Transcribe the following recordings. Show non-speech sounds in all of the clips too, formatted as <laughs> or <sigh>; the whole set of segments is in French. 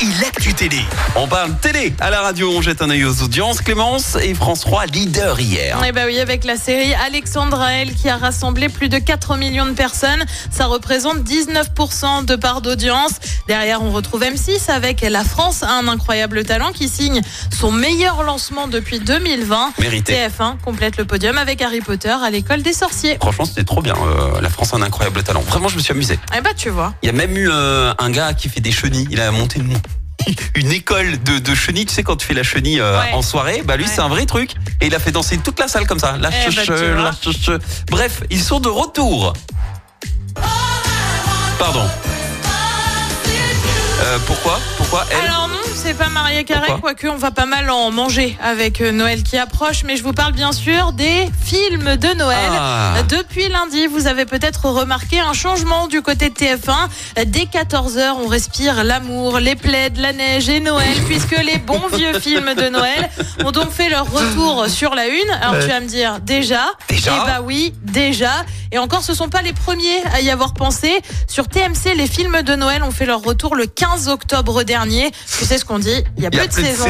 et l'actu télé. On parle télé à la radio, on jette un œil aux audiences. Clémence et France 3 leader hier. Eh bah oui, avec la série Alexandra L qui a rassemblé plus de 4 millions de personnes. Ça représente 19% de part d'audience. Derrière, on retrouve M6 avec La France a un incroyable talent qui signe son meilleur lancement depuis 2020. Mérité. TF1 complète le podium avec Harry Potter à l'école des sorciers. Franchement, c'était trop bien. euh, la France a un incroyable talent. Vraiment, je me suis amusé. Eh bah tu vois. Il y a même eu euh, un gars qui fait des chenilles. Il a monté une, <laughs> une école de, de chenilles. Tu sais, quand tu fais la chenille euh, Ouais. en soirée, bah lui, Ouais. c'est un vrai truc. Et il a fait danser toute la salle comme ça. La Eh bah, la. Bref, ils sont de retour. Pardon. Euh, pourquoi? Pourquoi elle Alors non, c'est pas Maria Carré, quoique on va pas mal en manger avec euh, Noël qui approche, mais je vous parle bien sûr des films de Noël. Ah. Depuis lundi, vous avez peut-être remarqué un changement du côté de TF1. Dès 14h, on respire l'amour, les plaids, la neige et Noël, puisque les bons vieux <laughs> films de Noël ont donc fait leur retour sur la une. Alors Ouais. tu vas me dire, déjà? Déjà? Eh bah oui, déjà. Et encore, ce sont pas les premiers à y avoir pensé. Sur TMC, les films de Noël ont fait leur retour le 15 octobre dernier. Tu sais ce qu'on dit Il y a a peu de saison.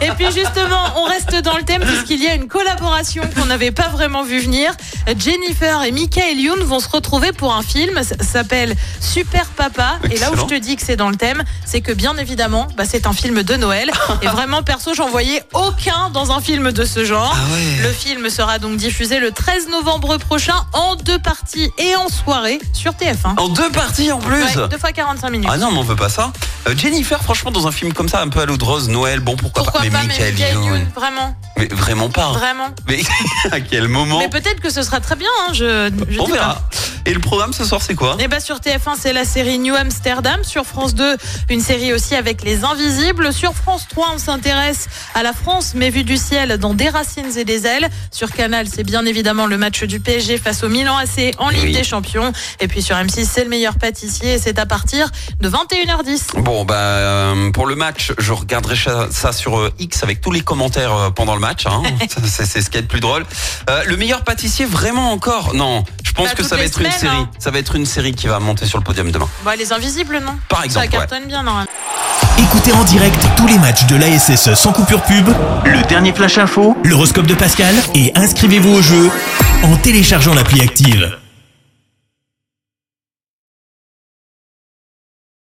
Et puis justement, on reste dans le thème puisqu'il y a une collaboration qu'on n'avait pas vraiment vu venir. Jennifer et Michael Youn vont se retrouver pour un film. Ça s'appelle Super Papa. Et là où je te dis que c'est dans le thème, c'est que bien évidemment, bah, c'est un film de Noël. Et vraiment, perso, j'en voyais aucun dans un film de ce genre. Ah ouais. Le film sera donc diffusé le 13 novembre prochain en deux parties et en soirée sur TF1. En deux parties en plus. Ouais, deux fois 45 minutes. Ah non, mais on veut pas ça. Euh, Jennifer, franchement, dans un film comme ça, un peu à l'eau de rose, Noël, bon, pourquoi, Pourquoi pas. pas, mais Michael Michael Youn. Youn, vraiment, Mais vraiment pas. vraiment. Mais <laughs> à quel moment Mais peut-être que ce sera très bien, hein, je, je On verra. pas. Et le programme ce soir, c'est quoi? Et bah sur TF1, c'est la série New Amsterdam. Sur France 2, une série aussi avec les Invisibles. Sur France 3, on s'intéresse à la France, mais vue du ciel dans Des racines et des ailes. Sur Canal, c'est bien évidemment le match du PSG face au Milan AC en Ligue Oui. des Champions. Et puis sur M6, c'est le meilleur pâtissier. Et c'est à partir de 21h10. Bon, bah, euh, pour le match, je regarderai ça, sur euh, X avec tous les commentaires euh, pendant le match. Hein. <laughs> C'est ce qui est le plus drôle. Le meilleur pâtissier, vraiment encore? Non, pense Bah, que ça va être une série. hein. Ça va être une série qui va monter sur le podium demain. Bah, les Invisibles, non Par exemple, Ça cartonne bien, normalement. Écoutez en direct tous les matchs de l'ASSE sans coupure pub, Le dernier flash info l'horoscope de Pascal et inscrivez-vous au jeu en téléchargeant l'appli active.